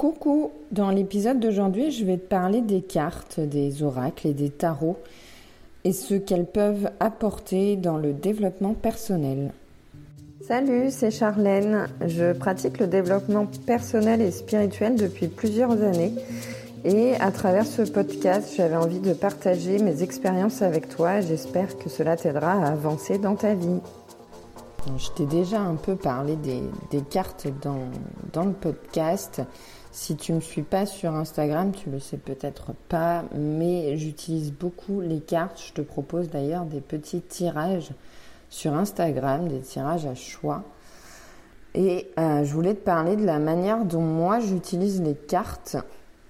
Coucou, dans l'épisode d'aujourd'hui, je vais te parler des cartes, des oracles et des tarots et ce qu'elles peuvent apporter dans le développement personnel. Salut, c'est Charlène. Je pratique le développement personnel et spirituel depuis plusieurs années et à travers ce podcast, j'avais envie de partager mes expériences avec toi. J'espère que cela t'aidera à avancer dans ta vie. Je t'ai déjà un peu parlé des, cartes dans, dans le podcast. Si tu ne me suis pas sur Instagram, tu le sais peut-être pas, mais j'utilise beaucoup les cartes. Je te propose d'ailleurs des petits tirages sur Instagram, des tirages à choix. Et euh, je voulais te parler de la manière dont moi j'utilise les cartes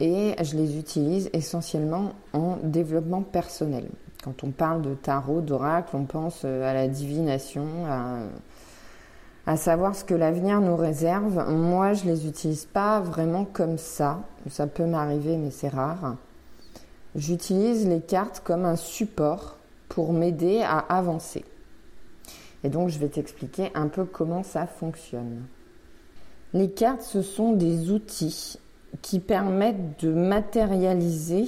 et je les utilise essentiellement en développement personnel. Quand on parle de tarot, d'oracle, on pense euh, à la divination, à à savoir ce que l'avenir nous réserve. Moi, je les utilise pas vraiment comme ça. Ça peut m'arriver, mais c'est rare. J'utilise les cartes comme un support pour m'aider à avancer. Et donc, je vais t'expliquer un peu comment ça fonctionne. Les cartes, ce sont des outils qui permettent de matérialiser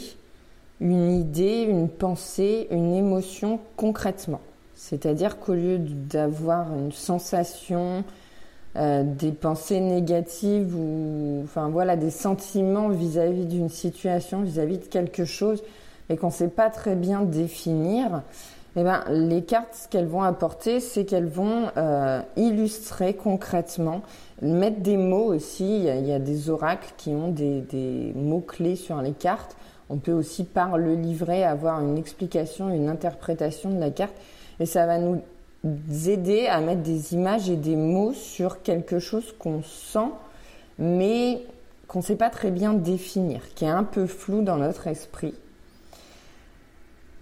une idée, une pensée, une émotion concrètement. C'est-à-dire qu'au lieu d'avoir une sensation, euh, des pensées négatives ou enfin voilà des sentiments vis-à-vis d'une situation, vis-à-vis de quelque chose, et qu'on ne sait pas très bien définir, eh ben, les cartes, ce qu'elles vont apporter, c'est qu'elles vont euh, illustrer concrètement, mettre des mots aussi. Il y a, des oracles qui ont des, des mots-clés sur les cartes. On peut aussi, par le livret, avoir une explication, une interprétation de la carte. Et ça va nous aider à mettre des images et des mots sur quelque chose qu'on sent, mais qu'on ne sait pas très bien définir, qui est un peu flou dans notre esprit.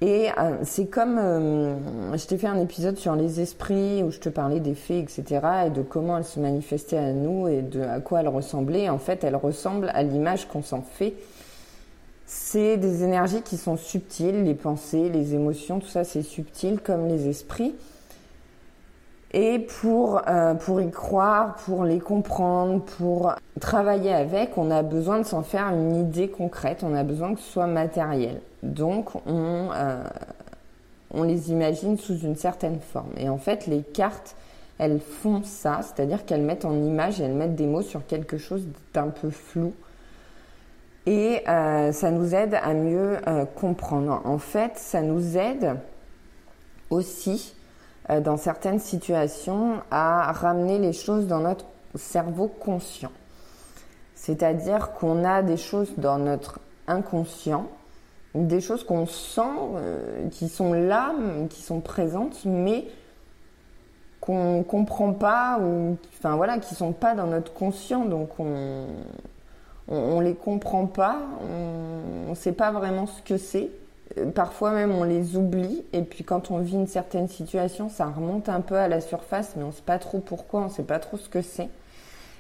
Et euh, c'est comme, euh, je t'ai fait un épisode sur les esprits où je te parlais des fées, etc., et de comment elles se manifestaient à nous et de à quoi elles ressemblaient. En fait, elles ressemblent à l'image qu'on s'en fait. C'est des énergies qui sont subtiles, les pensées, les émotions, tout ça c'est subtil comme les esprits. Et pour, euh, pour y croire, pour les comprendre, pour travailler avec, on a besoin de s'en faire une idée concrète, on a besoin que ce soit matériel. Donc on, euh, on les imagine sous une certaine forme. Et en fait, les cartes, elles font ça, c'est-à-dire qu'elles mettent en image elles mettent des mots sur quelque chose d'un peu flou et euh, ça nous aide à mieux euh, comprendre. En fait, ça nous aide aussi euh, dans certaines situations à ramener les choses dans notre cerveau conscient. C'est-à-dire qu'on a des choses dans notre inconscient, des choses qu'on sent, qui sont là, qui sont présentes, mais qu'on comprend pas ou enfin voilà qui sont pas dans notre conscient donc on, on, ne les comprend pas, on ne sait pas vraiment ce que c'est. Euh, parfois même on les oublie et puis quand on vit une certaine situation, ça remonte un peu à la surface, mais on ne sait pas trop pourquoi, on ne sait pas trop ce que c'est.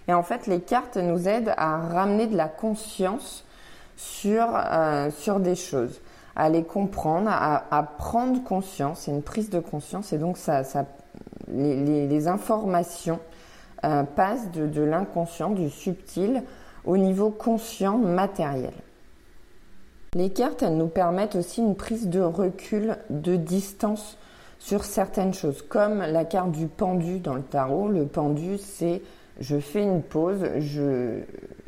Et en fait, les cartes nous aident à ramener de la conscience sur, euh, sur des choses, à les comprendre, à, prendre conscience. C'est une prise de conscience et donc ça, ça les, informations euh, passent de, de l'inconscient, du subtil au niveau conscient matériel. Les cartes, elles nous permettent aussi une prise de recul, de distance sur certaines choses, comme la carte du pendu dans le tarot. Le pendu, c'est je fais une pause, je,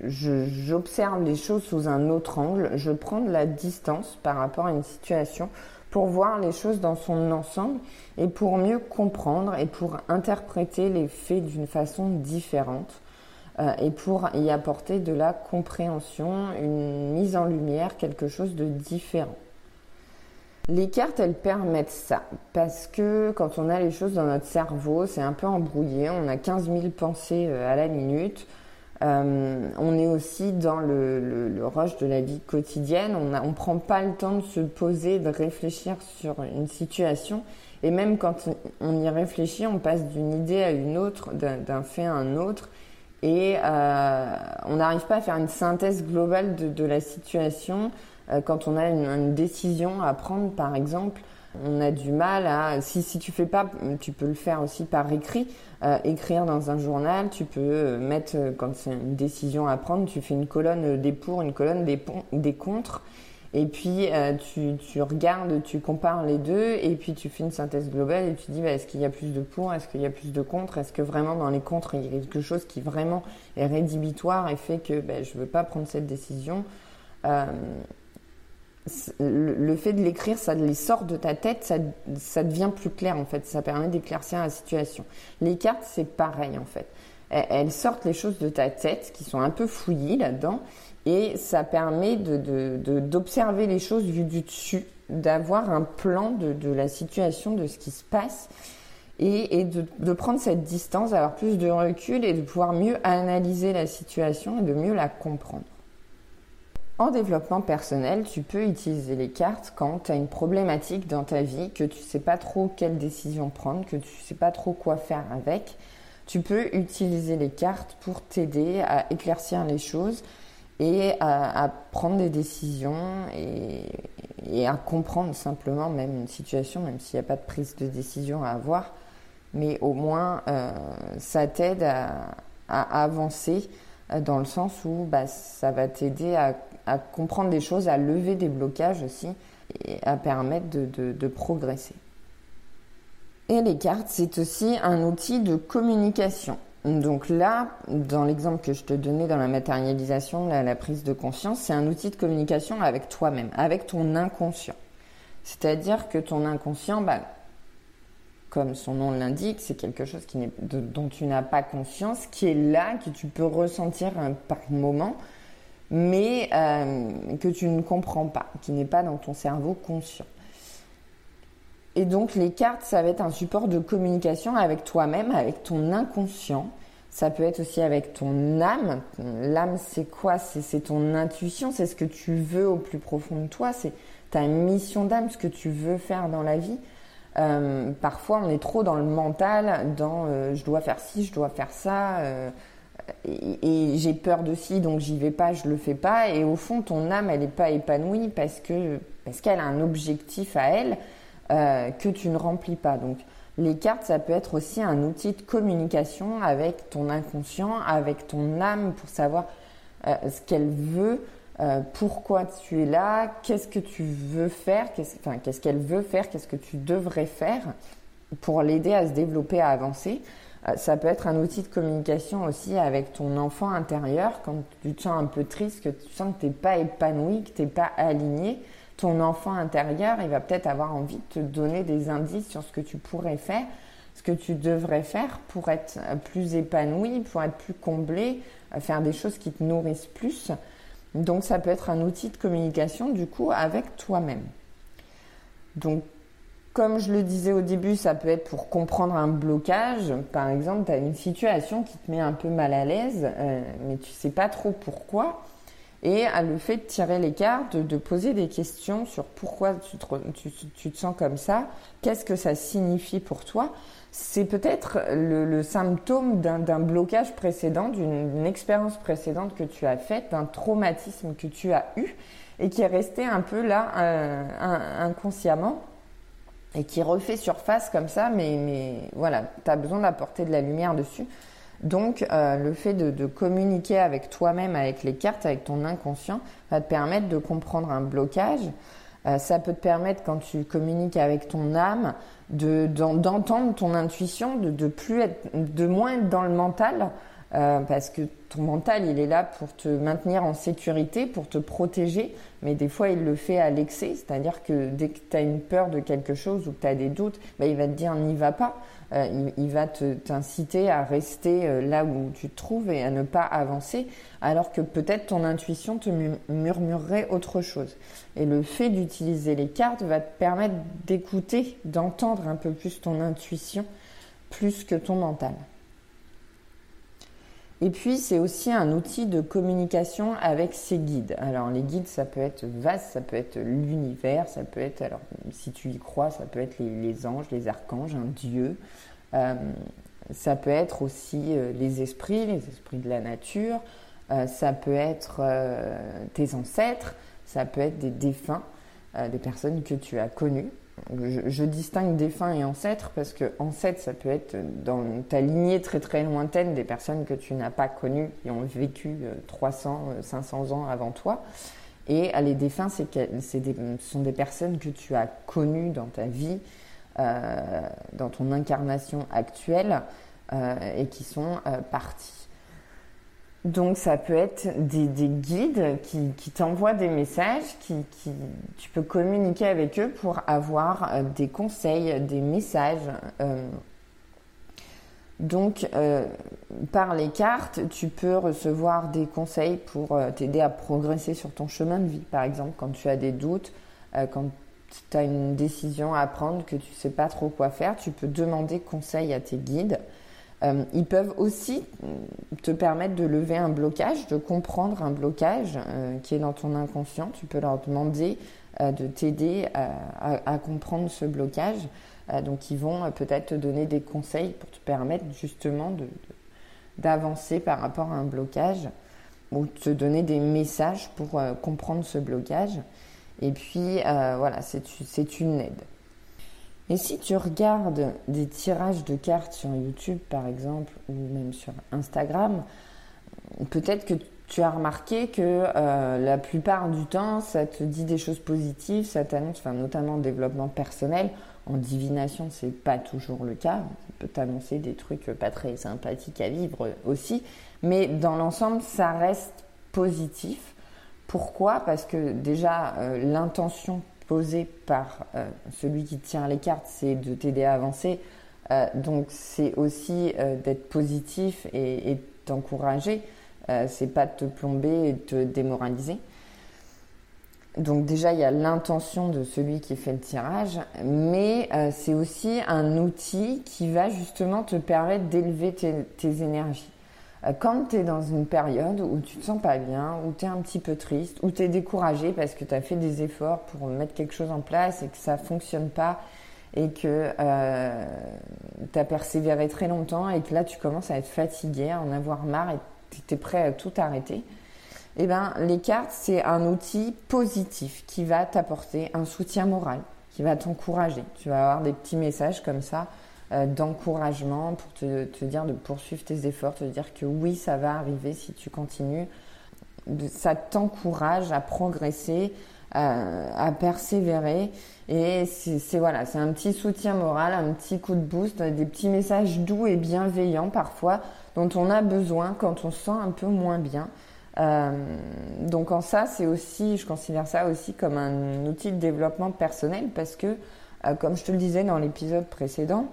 j'observe les choses sous un autre angle, je prends de la distance par rapport à une situation pour voir les choses dans son ensemble et pour mieux comprendre et pour interpréter les faits d'une façon différente. Euh, et pour y apporter de la compréhension, une mise en lumière, quelque chose de différent. Les cartes, elles permettent ça, parce que quand on a les choses dans notre cerveau, c'est un peu embrouillé, on a 15 000 pensées euh, à la minute, euh, on est aussi dans le, le, rush de la vie quotidienne, on ne prend pas le temps de se poser, de réfléchir sur une situation, et même quand on y réfléchit, on passe d'une idée à une autre, d'un fait à un autre, et euh, on n'arrive pas à faire une synthèse globale de, la situation. Euh, quand on a une, décision à prendre, par exemple, On a du mal à, si, si tu fais pas, tu peux le faire aussi par écrit, euh, écrire dans un journal, tu peux euh, mettre, euh, quand c'est une décision à prendre, tu fais une colonne des pour, une colonne des, des contre, et puis tu, tu, regardes, tu compares les deux, et puis tu fais une synthèse globale et tu dis bah, est-ce qu'il y a plus de pour, est-ce qu'il y a plus de contre, est-ce que vraiment dans les contre il y a quelque chose qui vraiment est rédhibitoire et fait que bah, je ne veux pas prendre cette décision le fait de l'écrire, ça les sort de ta tête, ça, ça, devient plus clair en fait, ça permet d'éclaircir la situation. Les cartes, c'est pareil en fait. Elles sortent les choses de ta tête qui sont un peu fouillies là-dedans et ça permet d'observer les choses vues du dessus, d'avoir un plan de, la situation, de ce qui se passe et, et de, prendre cette distance, d'avoir plus de recul et de pouvoir mieux analyser la situation et de mieux la comprendre. En développement personnel, tu peux utiliser les cartes quand tu as une problématique dans ta vie, que tu ne sais pas trop quelle décision prendre, que tu ne sais pas trop quoi faire avec. Tu peux utiliser les cartes pour t'aider à éclaircir les choses et à, prendre des décisions et, à comprendre simplement même une situation, même s'il n'y a pas de prise de décision à avoir. Mais au moins, euh, ça t'aide à, avancer euh, dans le sens où bah, ça va t'aider à à comprendre des choses, à lever des blocages aussi et à permettre de, progresser. Et les cartes, c'est aussi un outil de communication. Donc là, dans l'exemple que je te donnais dans la matérialisation, la, prise de conscience, c'est un outil de communication avec toi-même, avec ton inconscient. C'est-à-dire que ton inconscient, bah, comme son nom l'indique, c'est quelque chose qui dont tu n'as pas conscience, qui est là, que tu peux ressentir par moment, mais euh, que tu ne comprends pas, qui n'est pas dans ton cerveau conscient. Et donc les cartes, ça va être un support de communication avec toi-même, avec ton inconscient. Ça peut être aussi avec ton âme. L'âme, c'est quoi? C'est ton intuition, c'est ce que tu veux au plus profond de toi, c'est ta mission d'âme, ce que tu veux faire dans la vie. Euh, parfois, on est trop dans le mental, dans euh, je dois faire ci, je dois faire ça et, j'ai peur de ci, donc j'y vais pas, je le fais pas. Et au fond, ton âme, elle n'est pas épanouie parce que parce qu'elle a un objectif à elle euh, que tu ne remplis pas. Donc les cartes, ça peut être aussi un outil de communication avec ton inconscient, avec ton âme pour savoir euh, ce qu'elle veut, euh, pourquoi tu es là, qu'est-ce que tu veux faire, qu'est-ce qu'elle veut faire, qu'est-ce que tu devrais faire pour l'aider à se développer, à avancer. Ça peut être un outil de communication aussi avec ton enfant intérieur quand tu te sens un peu triste, que tu sens que tu n'es pas épanoui, que tu n'es pas aligné. Ton enfant intérieur, il va peut-être avoir envie de te donner des indices sur ce que tu pourrais faire, ce que tu devrais faire pour être plus épanoui, pour être plus comblé, euh, faire des choses qui te nourrissent plus. Donc ça peut être un outil de communication du coup avec toi-même. Donc comme je le disais au début, ça peut être pour comprendre un blocage. Par exemple, tu as une situation qui te met un peu mal à l'aise, euh, mais tu sais pas trop pourquoi. Et le fait de tirer les cartes, de, poser des questions sur pourquoi tu te, sens comme ça, qu'est-ce que ça signifie pour toi, c'est peut-être le, symptôme d'un blocage précédent, d'une expérience précédente que tu as faite, d'un traumatisme que tu as eu et qui est resté un peu là euh, inconsciemment et qui refait surface comme ça, mais, mais voilà, tu as besoin d'apporter de la lumière dessus. Donc euh, le fait de, communiquer avec toi-même, avec les cartes, avec ton inconscient, va te permettre de comprendre un blocage. Euh, ça peut te permettre, quand tu communiques avec ton âme, d'entendre ton intuition, de, de, plus être, de moins être dans le mental, euh, parce que ton mental, il est là pour te maintenir en sécurité, pour te protéger, mais des fois, il le fait à l'excès, c'est-à-dire que dès que tu as une peur de quelque chose ou que tu as des doutes, bah, il va te dire n'y va pas. Euh, il, va t'inciter à rester euh, là où tu te trouves et à ne pas avancer, alors que peut-être ton intuition te murmurerait autre chose. Et le fait d'utiliser les cartes va te permettre d'écouter, d'entendre un peu plus ton intuition, plus que ton mental. Et puis, c'est aussi un outil de communication avec ses guides. Alors, les guides, ça peut être vaste, ça peut être l'univers, ça peut être, alors, si tu y crois, ça peut être les, anges, les archanges, un dieu. Euh, ça peut être aussi euh, les esprits, les esprits de la nature. Euh, ça peut être tes ancêtres. Ça peut être des défunts, des personnes que tu as connues. Je, distingue défunts et ancêtres parce que ancêtre, ça peut être dans ta lignée très très lointaine des personnes que tu n'as pas connues et ont vécu 300, euh, 500 euh, ans avant toi. Et les défunts, c'est ce sont des personnes que tu as connues dans ta vie, euh, dans ton incarnation actuelle et qui sont parties. Donc ça peut être des, guides qui, t'envoient des messages, qui, tu peux communiquer avec eux pour avoir euh, des conseils, des messages. Euh. donc euh, par les cartes, tu peux recevoir des conseils pour t'aider à progresser sur ton chemin de vie. Par exemple, quand tu as des doutes, quand tu as une décision à prendre que tu ne sais pas trop quoi faire, tu peux demander conseil à tes guides. Euh, ils peuvent aussi te permettre de lever un blocage, de comprendre un blocage euh, qui est dans ton inconscient. Tu peux leur demander euh, de t'aider à, comprendre ce blocage. donc ils vont peut-être te donner des conseils pour te permettre justement d'avancer par rapport à un blocage ou te donner des messages pour comprendre ce blocage. Et puis voilà, c'est une aide. Et si tu regardes des tirages de cartes sur YouTube, par exemple, ou même sur Instagram, peut-être que tu as remarqué que euh, la plupart du temps, ça te dit des choses positives, ça t'annonce, enfin, notamment développement personnel. En divination, c'est pas toujours le cas. Ça peut t'annoncer des trucs pas très sympathiques à vivre aussi. Mais dans l'ensemble, ça reste positif. Pourquoi? Parce que déjà, euh, l'intention posé par euh, celui qui tient les cartes, c'est de t'aider à avancer. Euh, donc c'est aussi euh, d'être positif et, et t'encourager. c'est pas de te plomber et de te démoraliser. Donc déjà, il y a l'intention de celui qui fait le tirage, mais c'est aussi un outil qui va justement te permettre d'élever tes énergies. Euh, quand tu es dans une période où tu te sens pas bien, où tu es un petit peu triste, où tu es découragé parce que tu as fait des efforts pour mettre quelque chose en place et que ça fonctionne pas et que euh, tu as persévéré très longtemps et que là tu commences à être fatigué, à en avoir marre et tu es prêt à tout arrêter, eh ben, les cartes, c'est un outil positif qui va t'apporter un soutien moral, qui va t'encourager. Tu vas avoir des petits messages comme ça euh, d'encouragement pour te, dire de poursuivre tes efforts, te dire que oui, ça va arriver si tu continues. Ça t'encourage à progresser, à, persévérer. Et c'est voilà, c'est un petit soutien moral, un petit coup de boost, des petits messages doux et bienveillants parfois dont on a besoin quand on se sent un peu moins bien. Euh, donc en ça, c'est aussi, je considère ça aussi comme un outil de développement personnel parce que, euh, comme je te le disais dans l'épisode précédent,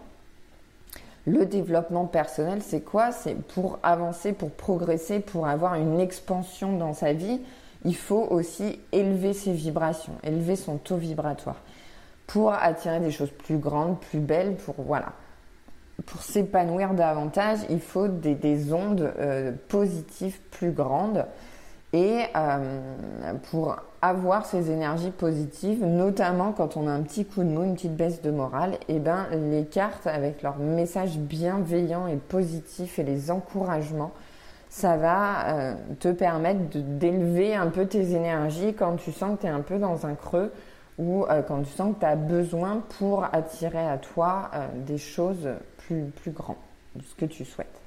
le développement personnel, c'est quoi? C'est pour avancer, pour progresser, pour avoir une expansion dans sa vie, il faut aussi élever ses vibrations, élever son taux vibratoire pour attirer des choses plus grandes, plus belles, pour voilà. Pour s'épanouir davantage, il faut des, ondes euh, positives plus grandes. Et euh, pour avoir ces énergies positives, notamment quand on a un petit coup de mou, une petite baisse de morale, et eh ben les cartes avec leurs messages bienveillants et positifs et les encouragements, ça va euh, te permettre d'élever un peu tes énergies quand tu sens que tu es un peu dans un creux ou euh, quand tu sens que tu as besoin pour attirer à toi des choses plus, plus grandes, ce que tu souhaites.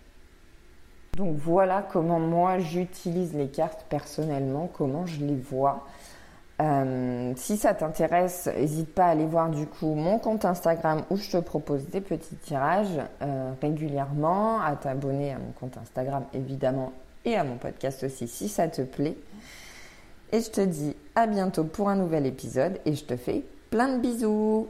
Donc voilà comment moi j'utilise les cartes personnellement, comment je les vois. Euh, si ça t'intéresse, n'hésite pas à aller voir du coup mon compte Instagram où je te propose des petits tirages euh, régulièrement, à t'abonner à mon compte Instagram évidemment et à mon podcast aussi si ça te plaît. Et je te dis à bientôt pour un nouvel épisode et je te fais plein de bisous